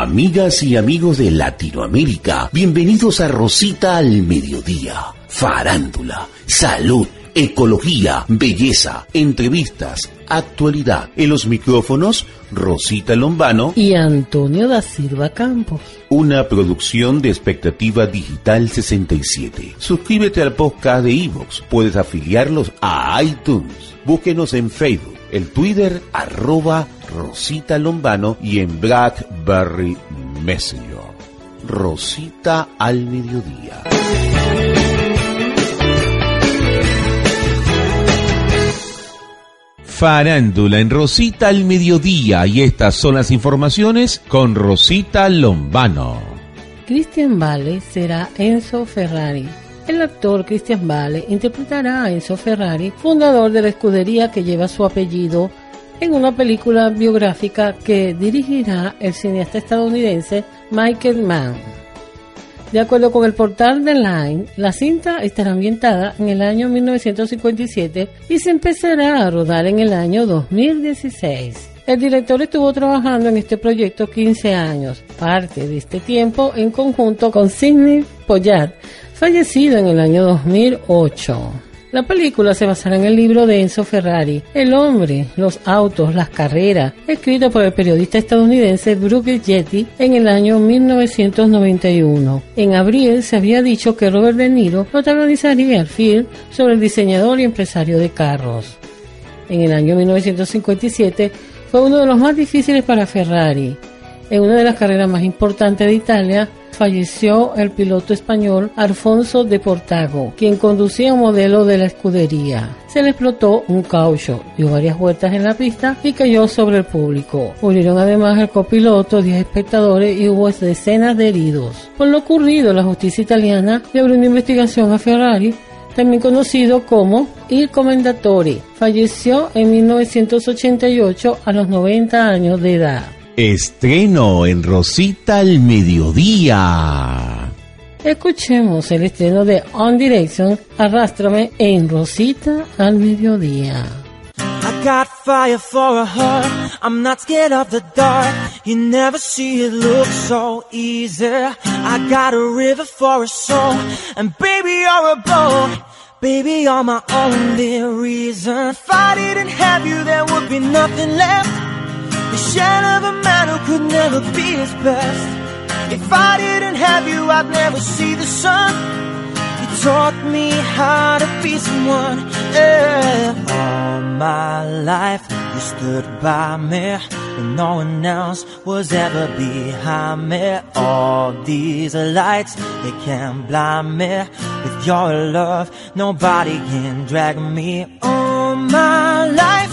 Amigas y amigos de Latinoamérica, bienvenidos a Rosita al Mediodía. Farándula, salud, ecología, belleza, entrevistas, actualidad. En los micrófonos, Rosita Lombano y Antonio da Silva Campos. Una producción de Expectativa Digital 67. Suscríbete al podcast de Evox. Puedes afiliarlos a iTunes. Búsquenos en Facebook, el Twitter arroba Rosita Lombano y en Blackberry Messenger. Rosita al mediodía. Farándula en Rosita al mediodía y estas son las informaciones con Rosita Lombano. Christian Vale será Enzo Ferrari. El actor Christian Vale interpretará a Enzo Ferrari, fundador de la escudería que lleva su apellido, en una película biográfica que dirigirá el cineasta estadounidense Michael Mann. De acuerdo con el portal de Line, la cinta estará ambientada en el año 1957 y se empezará a rodar en el año 2016. El director estuvo trabajando en este proyecto 15 años, parte de este tiempo en conjunto con Sidney Pollard, fallecido en el año 2008. La película se basará en el libro de Enzo Ferrari, El hombre, los autos, las carreras, escrito por el periodista estadounidense Brooke Jetty en el año 1991. En abril se había dicho que Robert De Niro protagonizaría el film sobre el diseñador y empresario de carros. En el año 1957 fue uno de los más difíciles para Ferrari. En una de las carreras más importantes de Italia, falleció el piloto español Alfonso de Portago, quien conducía un modelo de la escudería. Se le explotó un caucho, dio varias vueltas en la pista y cayó sobre el público. Murieron además el copiloto, 10 espectadores y hubo decenas de heridos. Por lo ocurrido, la justicia italiana le abrió una investigación a Ferrari también conocido como Il Commendatore. Falleció en 1988 a los 90 años de edad. Estreno en Rosita al mediodía. Escuchemos el estreno de On Direction, Arrástrame en Rosita al mediodía. I got fire for a heart. I'm not scared of the dark. You never see it look so easy. I got a river for a soul. And baby, you're a boat. Baby, you're my only reason. If I didn't have you, there would be nothing left. The shell of a man who could never be his best. If I didn't have you, I'd never see the sun. You taught me how to be someone. Yeah. All my life, you stood by me when no one else was ever behind me. All these lights, they can't blind me. With your love, nobody can drag me. All my life,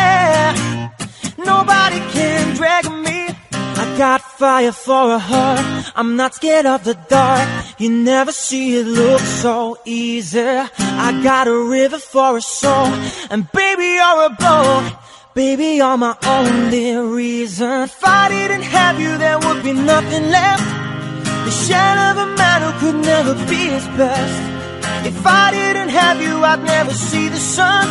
got fire for a heart. I'm not scared of the dark. You never see it look so easy. I got a river for a soul. And baby, you're a boat. Baby, you're my only reason. If I didn't have you, there would be nothing left. The shadow of a man who could never be his best. If I didn't have you, I'd never see the sun.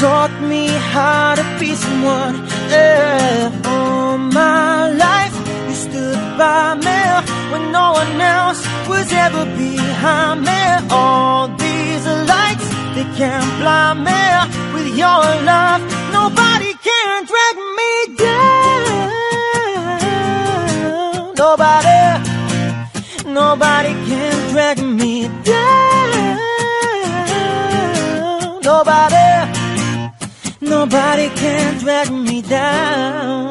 Taught me how to be someone. Yeah. All my life, you stood by me when no one else was ever behind me. All these lights, they can't blind me. With your love, nobody can drag me down. Nobody, nobody can drag me down. Nobody, nobody can drag me down.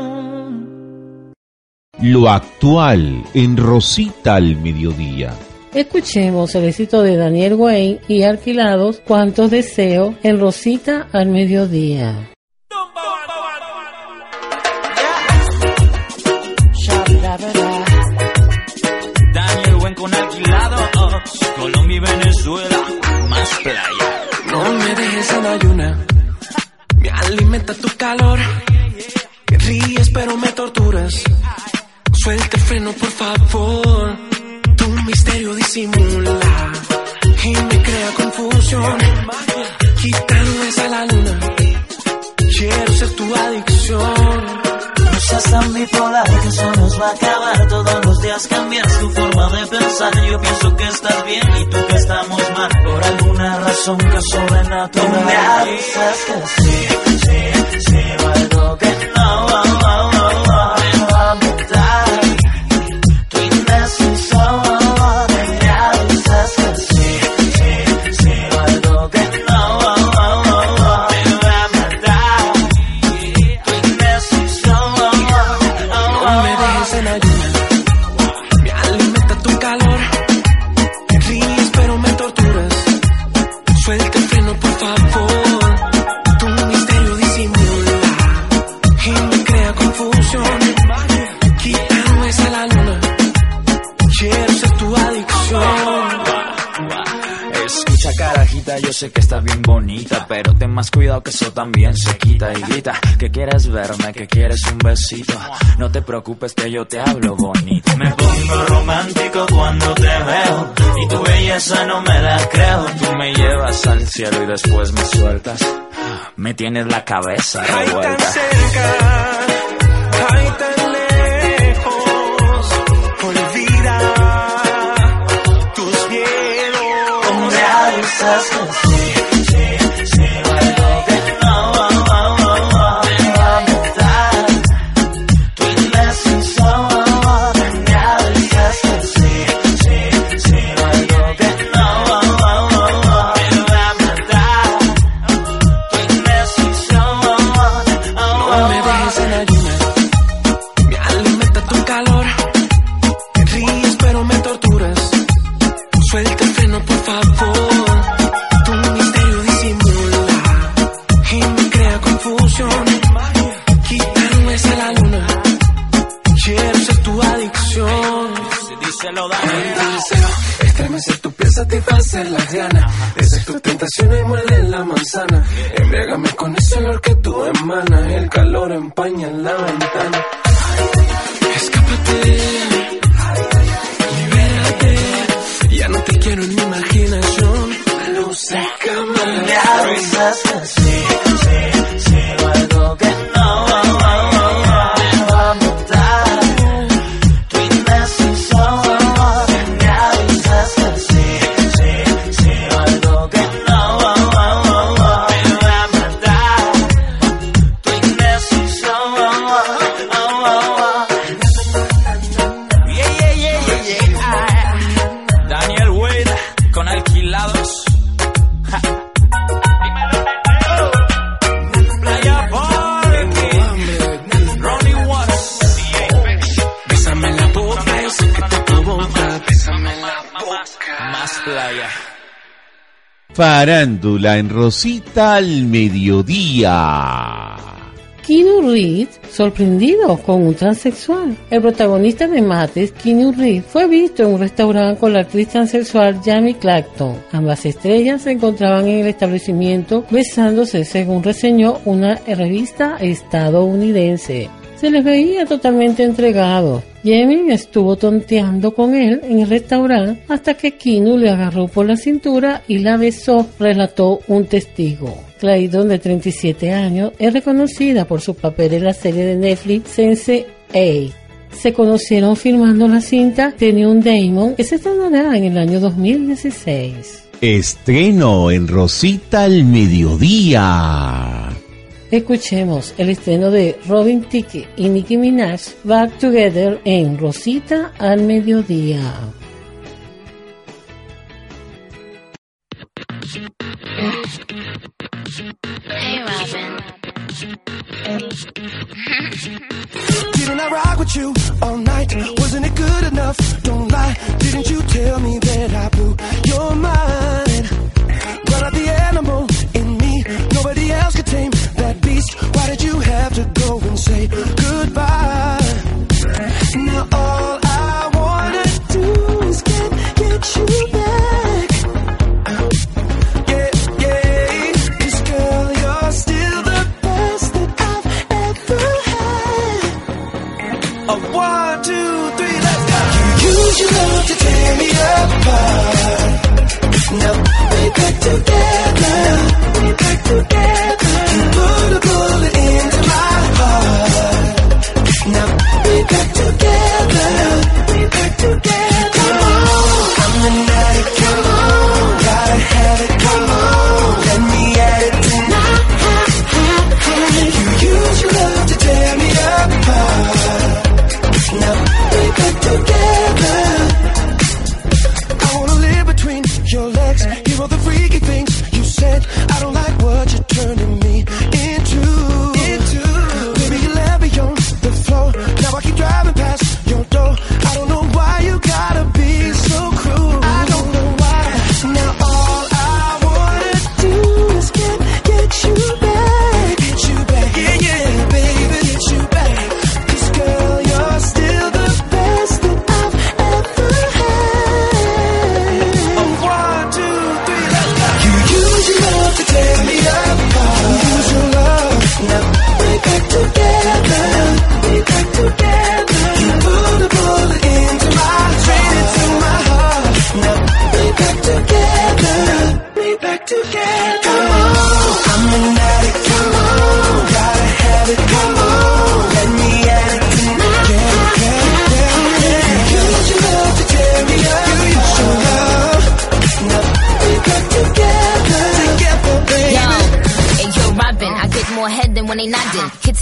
Lo actual en Rosita al mediodía. Escuchemos el éxito de Daniel Wayne y Alquilados, Cuántos Deseos en Rosita al Mediodía. Daniel Wayne con Alquilados, Colombia y Venezuela, más playa. No me dejes en ayuna, me alimenta tu calor. Ríes pero me torturas. Suelta el freno por favor tu misterio disimula y me crea confusión. Quitando esa la luna, tan bipolar que eso nos va a acabar. Todos los días cambias tu forma de pensar. Yo pienso que estás bien y tú que estamos mal. Por alguna razón que sobrenatural. Me avisas que sí, más cuidado que eso también se quita y grita. Que quieres verme, que quieres un besito. No te preocupes que yo te hablo bonito. Me pongo romántico cuando te veo y tu belleza no me la creo. Tú me llevas al cielo y después me sueltas. Me tienes la cabeza revuelta. Ay, tan cerca, ay, tan lejos. Olvida tus miedos. Me avisas que Farándula en Rosita al mediodía. Keanu Reeves sorprendido con un transexual. El protagonista de Mates, Keanu Reeves, fue visto en un restaurante con la actriz transexual Jamie Clapton. Ambas estrellas se encontraban en el establecimiento besándose, según reseñó una revista estadounidense. Se les veía totalmente entregados. Jamie estuvo tonteando con él en el restaurante hasta que Keanu le agarró por la cintura y la besó, relató un testigo. Clayton, de 37 años, es reconocida por su papel en la serie de Netflix Sense 8. Se conocieron filmando la cinta The New Damon, que se estrenará en el año 2016. Estreno en Rosita al mediodía. Escuchemos el estreno de Robin Thicke y Nicki Minaj Back Together en Rosita al mediodía. Hey Robin. Didn't I ride with you all night? Wasn't it good enough? Don't lie. Didn't you tell me that I blew your mind? me apart. Now we're back together, we're back together.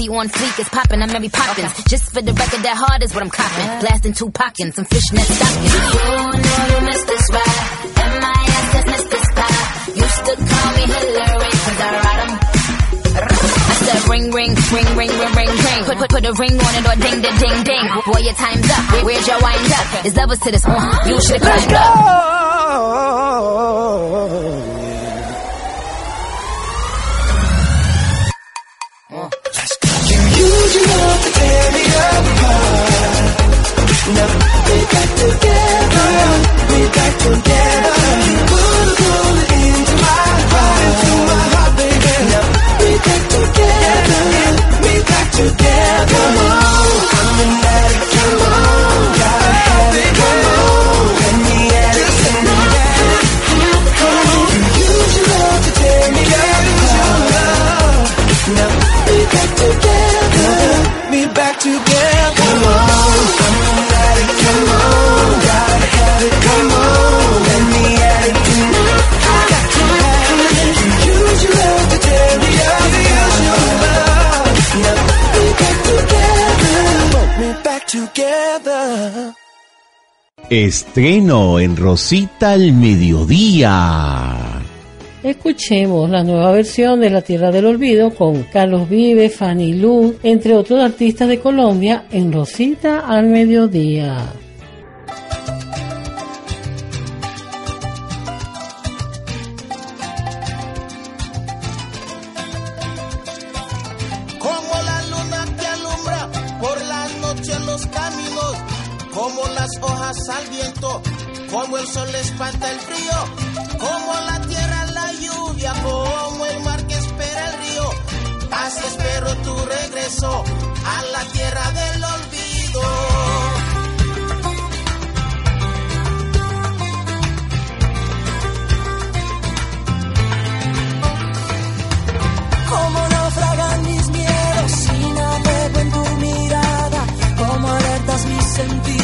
pussy on fleek is popping. I'm every popping. Okay. Just for the record, that hard is what I'm copping. Yeah. Blasting two pockets, some fishnet stockings. You know you missed this ride, and my ass has missed this pie. Used to call me Hillary, cause I ride them. I said ring, ring, ring, ring, ring, ring, ring. Put, put, put a ring on it or ding, ding, ding, ding. Uh-huh. Boy, your time's up. Where's your wind up? There's levels to this one. You should climb up. Now we got together, we got together. Estreno en Rosita al Mediodía. Escuchemos la nueva versión de La Tierra del Olvido con Carlos Vive, Fanny Lu, entre otros artistas de Colombia, en Rosita al Mediodía. sentir.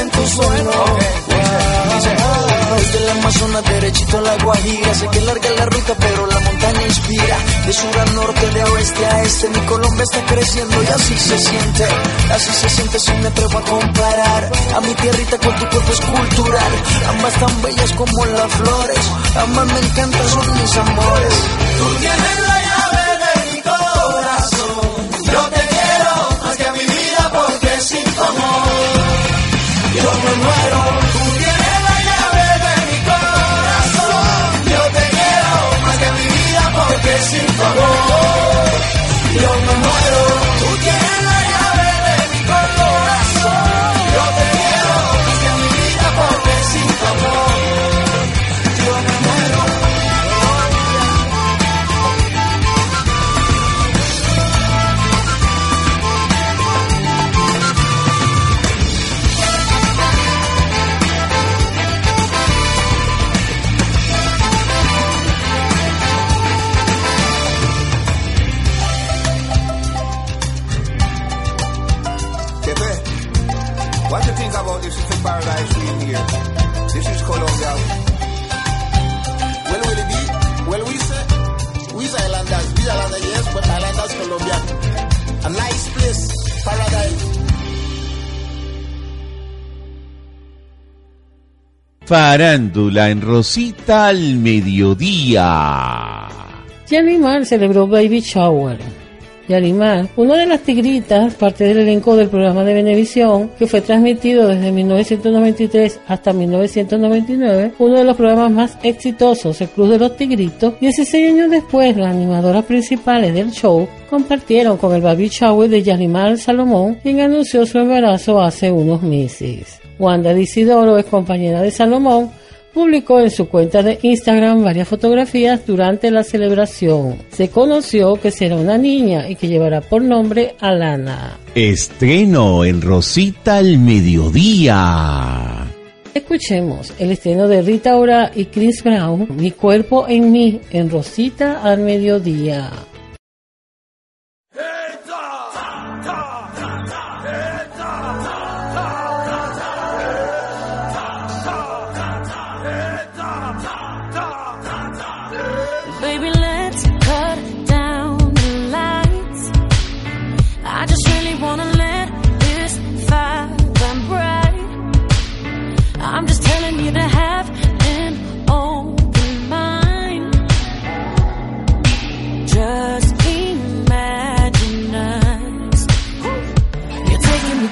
En tu suelo. Desde el Amazonas derechito a la Guajira. Sé que larga la ruta pero la montaña inspira. De sur a norte, de oeste a este Mi Colombia está creciendo y así se siente. Así se siente si me atrevo a comparar A mi tierrita con tu cuerpo escultural Ambas tan bellas como las flores. Ambas me encantan, son mis amores. Tú tienes la sin tu amor Yo me Farándula en Rosita al mediodía. Yalimar celebró Baby Shower. Yalimar, una de las tigritas, parte del elenco del programa de Venevisión, que fue transmitido desde 1993 hasta 1999, uno de los programas más exitosos, el Club de los Tigritos, 16 años después, las animadoras principales del show compartieron con el Baby Shower de Yalimar Salomón, quien anunció su embarazo hace unos meses. Wanda Disidoro es compañera de Salomón, publicó en su cuenta de Instagram varias fotografías durante la celebración. Se conoció que será una niña y que llevará por nombre Alana. Estreno en Rosita al mediodía. Escuchemos el estreno de Rita Ora y Chris Brown, Mi cuerpo en mí, en Rosita al mediodía.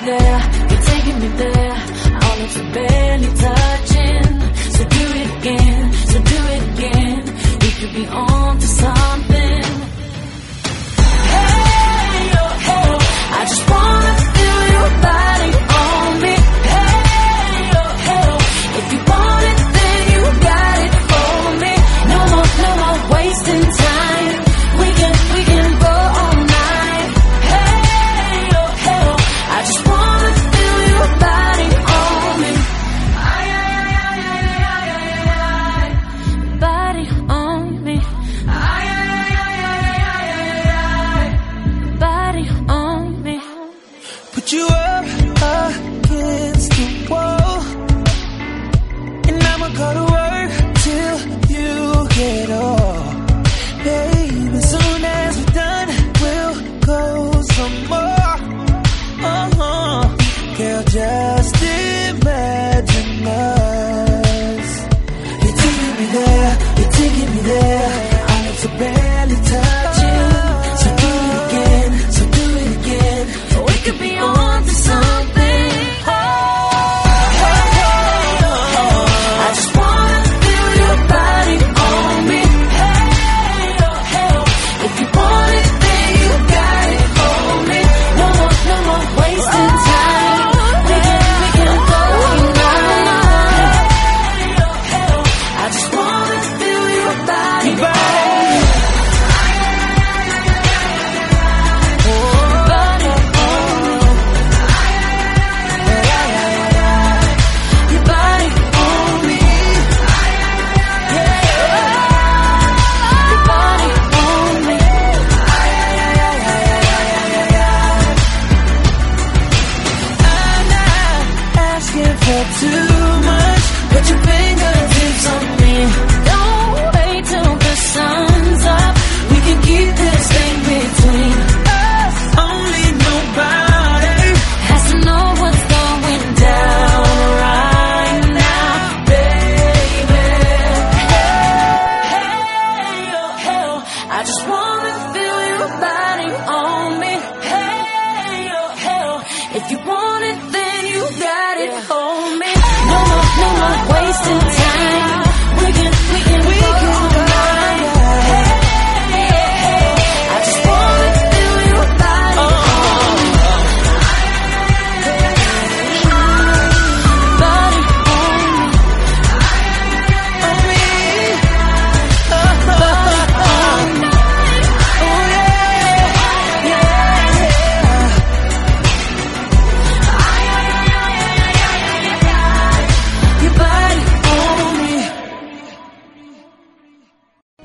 there, you're taking me there. Our lips you barely touch.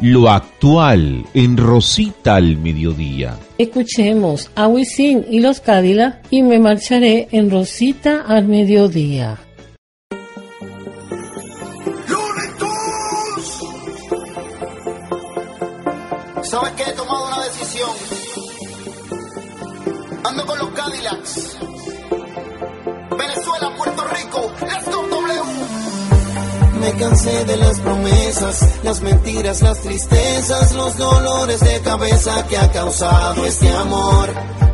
Lo actual en Rosita al mediodía. Escuchemos a Wisin y los Cadillac y me marcharé en Rosita al mediodía. ¿Sabes que he tomado una decisión? Ando con los Cadillacs. Venezuela, Puerto Rico, let's go. Me cansé de las promesas, las mentiras, las tristezas, los dolores de cabeza que ha causado este amor.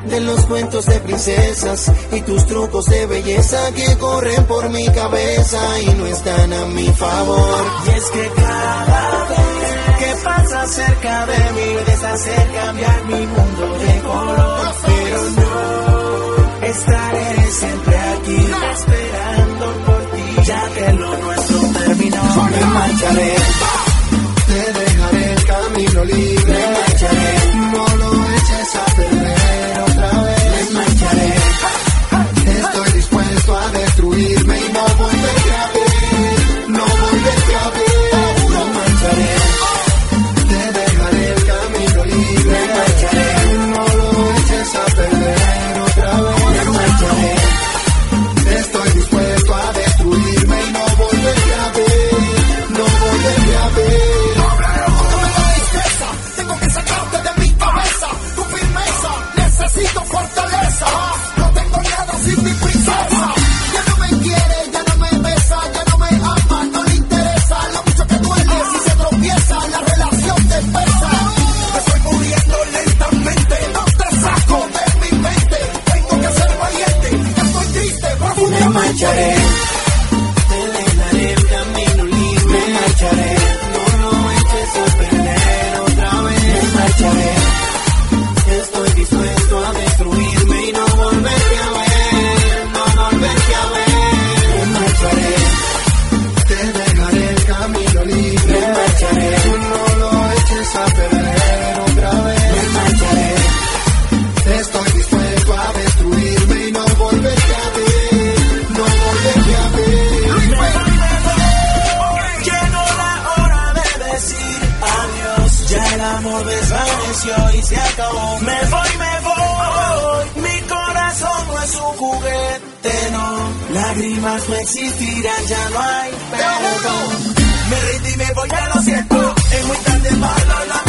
De los cuentos de princesas y tus trucos de belleza que corren por mi cabeza y no están a mi favor. Y es que cada vez que pasa cerca de mí, deshacer cambiar mi mundo de color. Pero no estaré siempre aquí esperando por ti, ya que lo nuestro terminó. Me marcharé, Te dejaré el camino libre. Lágrimas no existirán, ya no hay perdón. Me rendí, me voy, ya lo siento. Es muy tarde, más lo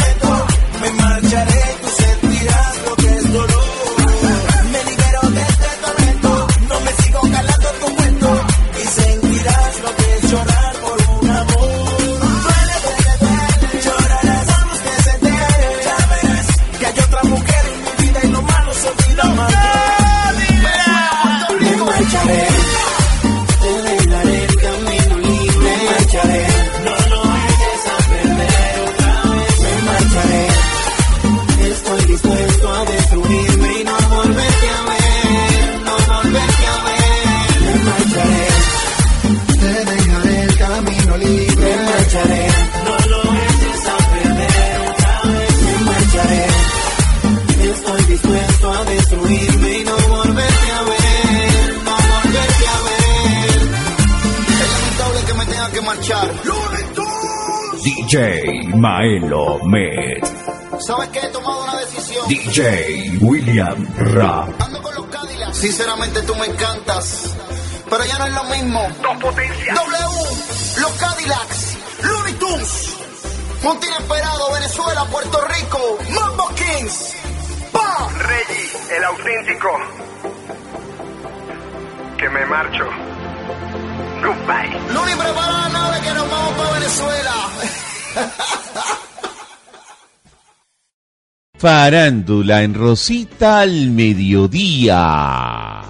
Maelo Med. ¿Sabes que he tomado una decisión? DJ William Rap. Ando con los Cadillacs. Sinceramente tú me encantas. Pero ya no es lo mismo. W, los Cadillacs, Looney Tunes. Monte Inesperado, Venezuela, Puerto Rico, Mambo Kings. ¡Pa! Reggie, el auténtico. Que me marcho. Goodbye. Looney, prepara la nave que nos vamos para Venezuela. Farándula en Rosita al mediodía.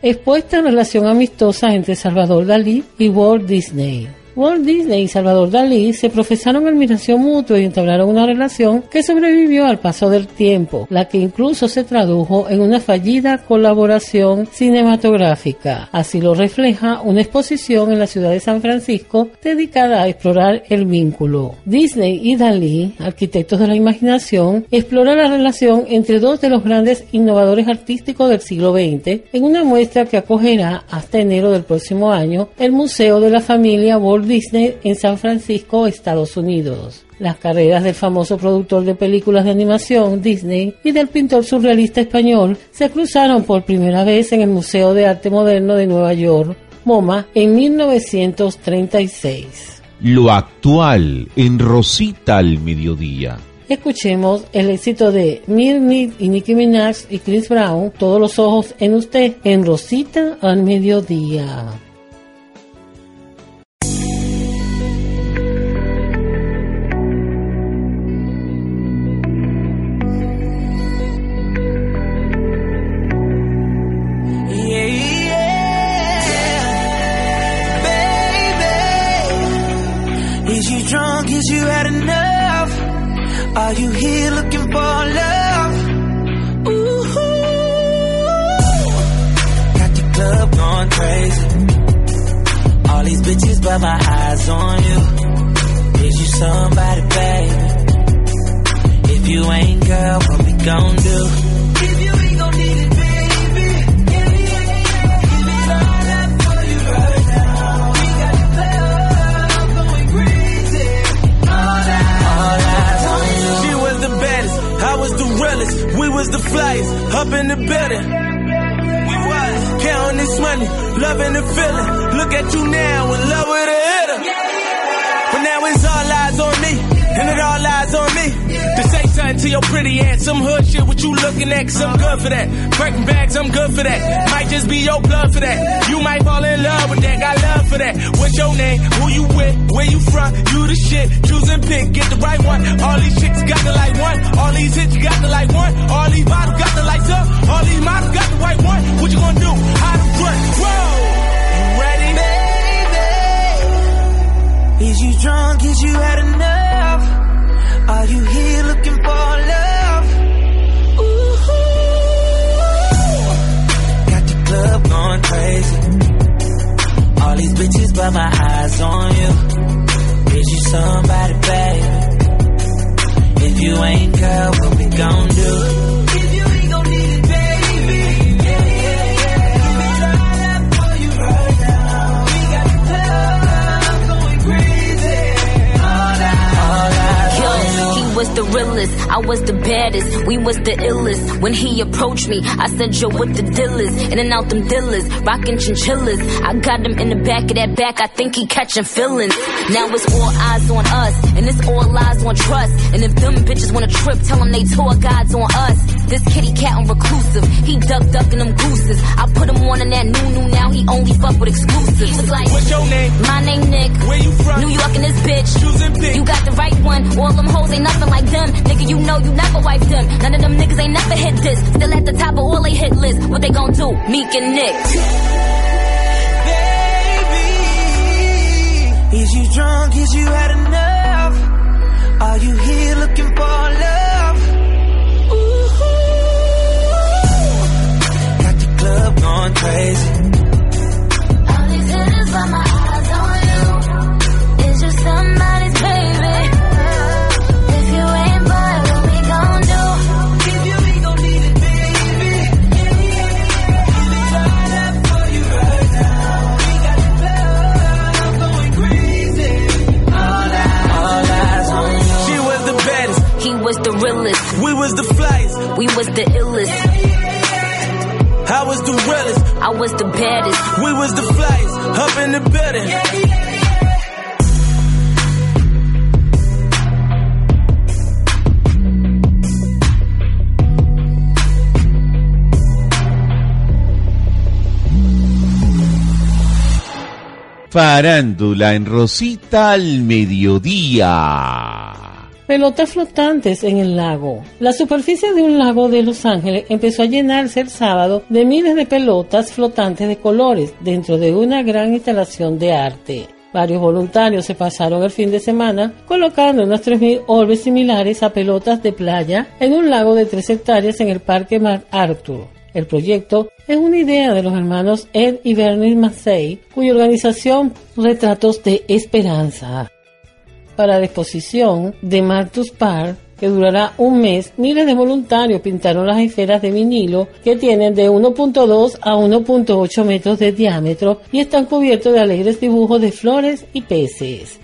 expuesta en relación amistosa entre Salvador Dalí y Walt Disney. Walt Disney y Salvador Dalí se profesaron admiración mutua y entablaron una relación que sobrevivió al paso del tiempo, la que incluso se tradujo en una fallida colaboración cinematográfica. Así lo refleja una exposición en la ciudad de San Francisco dedicada a explorar el vínculo. Disney y Dalí, arquitectos de la imaginación, exploran la relación entre dos de los grandes innovadores artísticos del siglo XX en una muestra que acogerá hasta enero del próximo año el Museo de la Familia Walt Disney en San Francisco, Estados Unidos. Las carreras del famoso productor de películas de animación Disney y del pintor surrealista español se cruzaron por primera vez en el Museo de Arte Moderno de Nueva York, MoMA, en 1936. Lo actual en Rosita al mediodía. Escuchemos el éxito de Mir y Nicki Minaj y Chris Brown, Todos los ojos en usted, en Rosita al mediodía. Are you here looking for love? Ooh, got the club going crazy. All these bitches, but my eyes on you. Is you somebody, baby? If you ain't, girl, what we gon' do? Was the flyers, up in the building. We was counting this money, loving the feeling. Look at you now, in love with a hitter. But now it's all eyes on me, and it all lies on. To say something to your pretty ass, some hood shit, what you looking at, cause I'm good for that. Breaking bags, I'm good for that. Might just be your blood for that. You might fall in love with that, got love for that. What's your name? Who you with? Where you from? You the shit. Choose and pick, get the right one. All these chicks got the like one. All these hits you got the like one. All these models got the lights up. All these models got the right one. What you gonna do? How to run? Whoa! Ready? Baby, is you drunk? Is you had enough? Are you here looking for love? Ooh, got the club going crazy. All these bitches, but my eyes on you. You somebody, baby? If you ain't, girl, what we gon' do? The realest, I was the baddest, we was the illest. When he approached me, I said, yo, what the deal is? In and out them dealers, rockin' chinchillas. I got him in the back of that back, I think he catchin' feelings. Now it's all eyes on us, and it's all lies on trust. And if them bitches wanna trip, tell them they tour guides on us. This kitty cat on reclusive, he duck ducking them gooses. I put him on in that new new, now he only fuck with exclusives. He was like, What's your name? My name Nick. Where you from? New York and this bitch. Choosing pick. You got the right one, all them hoes ain't nothing like them. Nigga, you know you never wipe them. None of them niggas ain't never hit this. Still at the top of all they hit list. What they gon' do? Meek and Nick. Baby, is you drunk? Is you had enough? Are you here looking for love? Crazy. Farándula en Rosita al mediodía. Pelotas flotantes en el lago. La superficie de un lago de Los Ángeles empezó a llenarse el sábado de miles de pelotas flotantes de colores dentro de una gran instalación de arte. Varios voluntarios se pasaron el fin de semana colocando unas 3.000 orbes similares a pelotas de playa en un lago de 3 hectáreas en el Parque MacArthur. El proyecto es una idea de los hermanos Ed y Bernie Massey, cuya organización Retratos de Esperanza para la exposición de Martus Park que durará un mes, miles de voluntarios pintaron las esferas de vinilo que tienen de 1.2 a 1.8 metros de diámetro y están cubiertos de alegres dibujos de flores y peces.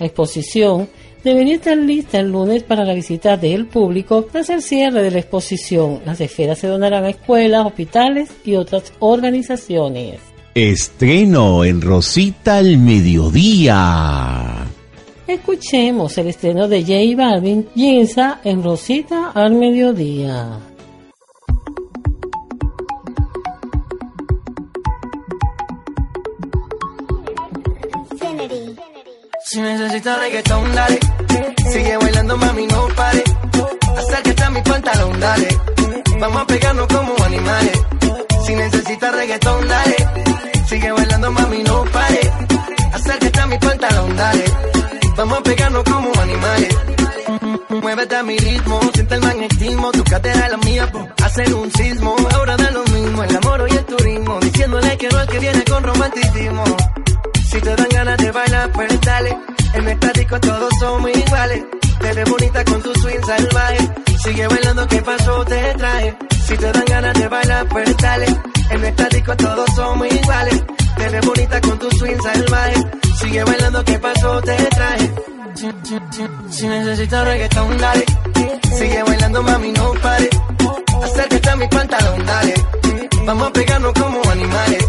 La exposición debería estar lista el lunes para la visita del público tras el cierre de la exposición. Las esferas se donarán a escuelas, hospitales y otras organizaciones. Estreno en Rosita al mediodía. Escuchemos el estreno de J Balvin, Piensa en Rosita al mediodía. Si necesitas reggaetón, dale. Sigue bailando, mami, no pare. Acércate a mi pantalón, dale. Vamos a pegarnos como animales. Si necesitas reggaetón, dale. Sigue bailando, mami, no pare. Acércate a mi pantalón, dale. Vamos a pegarnos como animales. Muévete a mi ritmo, siente el magnetismo, tu cadera es la mía, po. hacen un sismo, ahora da lo mismo, el amor y el turismo, diciéndole que no es que viene con romanticismo. Si te dan ganas de bailar, pues dale, en el estático todos somos iguales, te bonita con tu swing salvaje, sigue bailando, ¿qué pasó? Te traje, si te dan ganas de bailar, pues dale, en el estático todos somos iguales, te bonita con tu swing salvaje, sigue bailando, ¿qué pasó? Te traje. Si, si, si, si necesitas reggaetón, dale. Sigue bailando, mami, no pare. Acércate a mi pantalón, dale. Vamos a pegarnos como animales.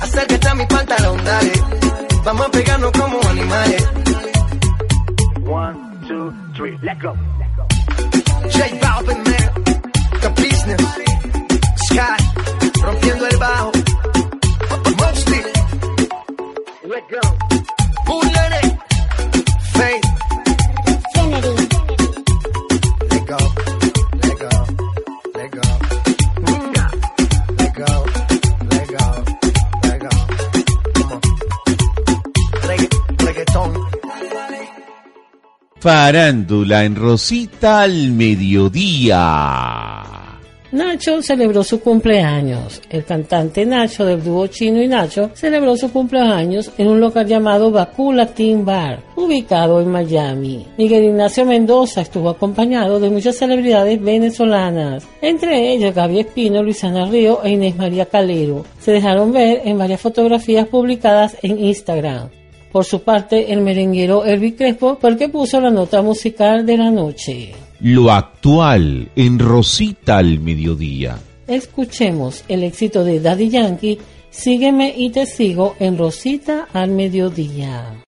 Acércate a mi pantalón, dale. Vamos a pegarnos como animales. One, two, three, let go. J Balvin, man. The business. Sky. Rompiendo el bajo. Mostly. Let go. Bullet. Farándula en Rosita al mediodía. Nacho celebró su cumpleaños. El cantante Nacho del dúo Chino y Nacho celebró su cumpleaños en un local llamado Bakú Latin Bar, ubicado en Miami. Miguel Ignacio Mendoza estuvo acompañado de muchas celebridades venezolanas, entre ellas Gaby Espino, Luisana Río e Inés María Calero. Se dejaron ver en varias fotografías publicadas en Instagram. Por su parte, el merenguero Elvi Crespo fue el que puso la nota musical de la noche. Lo actual en Rosita al mediodía. Escuchemos el éxito de Daddy Yankee, Sígueme y te sigo en Rosita al mediodía.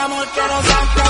Amor que nos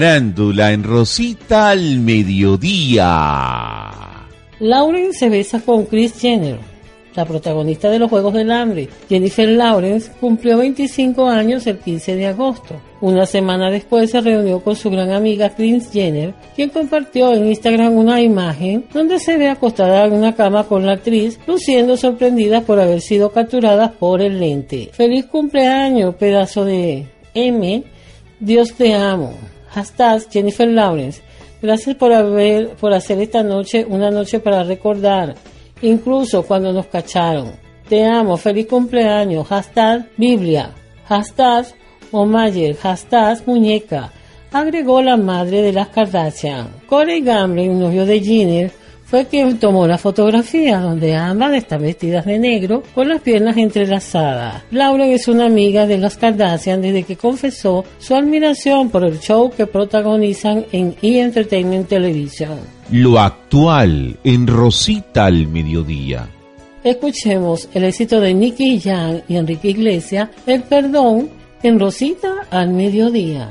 Farándula en Rosita al mediodía. Lauren se besa con Chris Jenner, la protagonista de los Juegos del Hambre. Jennifer Lawrence cumplió 25 años el 15 de agosto. Una semana después se reunió con su gran amiga Chris Jenner, quien compartió en Instagram una imagen donde se ve acostada en una cama con la actriz, luciendo sorprendida por haber sido capturada por el lente. Feliz cumpleaños, pedazo de M. Dios te amo. Hashtag Jennifer Lawrence. Gracias por haber, por hacer esta noche una noche para recordar, incluso cuando nos cacharon. Te amo, feliz cumpleaños. Hashtag Biblia. Hashtag Omayer. Hashtag Muñeca. Agregó la madre de las Kardashian. Corey Gamblin, novio de Jenner, fue quien tomó la fotografía donde ambas están vestidas de negro con las piernas entrelazadas. Lauren es una amiga de las Kardashian desde que confesó su admiración por el show que protagonizan en E! Entertainment Television. Lo actual en Rosita al mediodía. Escuchemos el éxito de Nicky Jam y Enrique Iglesias, El Perdón, en Rosita al mediodía.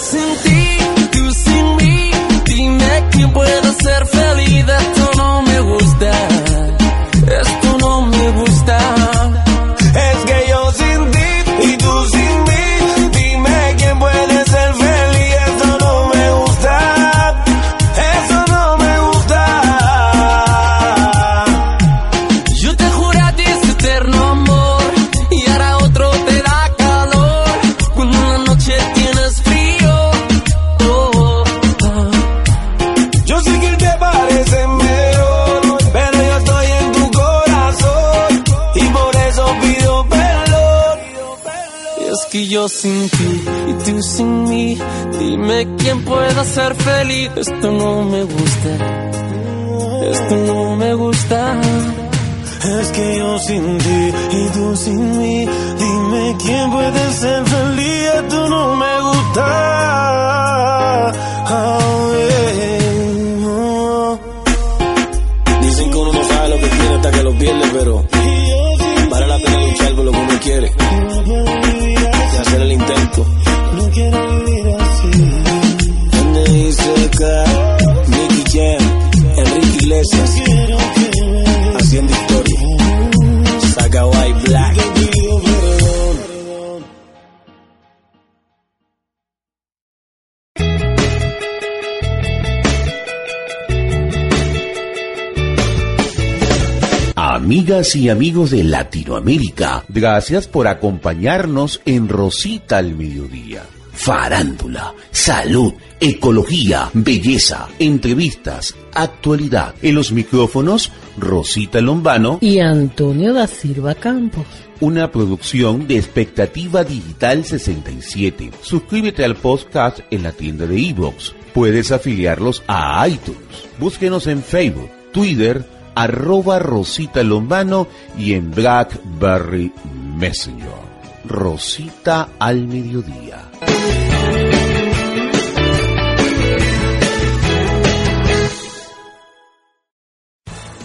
Es que yo Esto Amigas y amigos de Latinoamérica, gracias por acompañarnos en Rosita al Mediodía. Farándula, salud, ecología, belleza, entrevistas, actualidad. En los micrófonos, Rosita Lombano y Antonio da Silva Campos. Una producción de Expectativa Digital 67. Suscríbete al podcast en la tienda de iVoox. Puedes afiliarlos a iTunes. Búsquenos en Facebook, Twitter, arroba Rosita Lombano y en Blackberry Messenger. Rosita al mediodía.